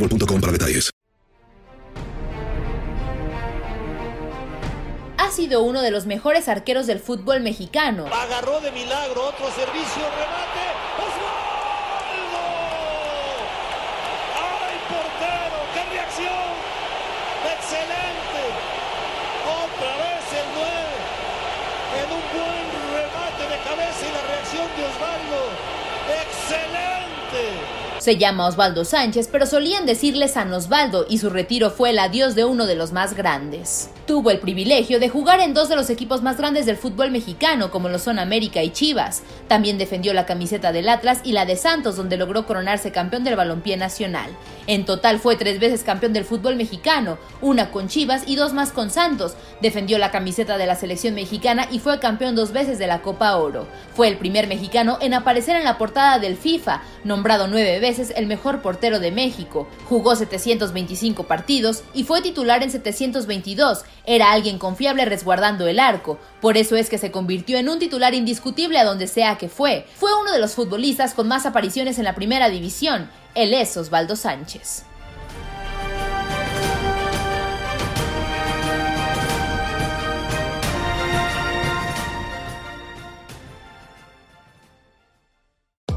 boostmobile.com para detalles. Ha sido uno de los mejores arqueros del fútbol mexicano. Agarró de milagro otro servicio, remate. ¡Osvaldo! ¡Ay, portero! ¡Qué reacción! ¡Excelente! Otra vez el 9 en un buen remate de cabeza y la reacción de Osvaldo. ¡Excelente! Se llama Osvaldo Sánchez, pero solían decirle San Osvaldo y su retiro fue el adiós de uno de los más grandes. Tuvo el privilegio de jugar en dos de los equipos más grandes del fútbol mexicano, como lo son América y Chivas. También defendió la camiseta del Atlas y la de Santos, donde logró coronarse campeón del balompié nacional. En total fue tres veces campeón del fútbol mexicano, una con Chivas y dos más con Santos. Defendió la camiseta de la selección mexicana y fue campeón dos veces de la Copa Oro. Fue el primer mexicano en aparecer en la portada del FIFA, nombrado nueve veces el mejor portero de México. Jugó 725 partidos y fue titular en 722. Era alguien confiable resguardando el arco. Por eso es que se convirtió en un titular indiscutible a donde sea que fue. Fue uno de los futbolistas con más apariciones en la primera división. Él es Osvaldo Sánchez.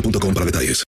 boostmobile.com para detalles.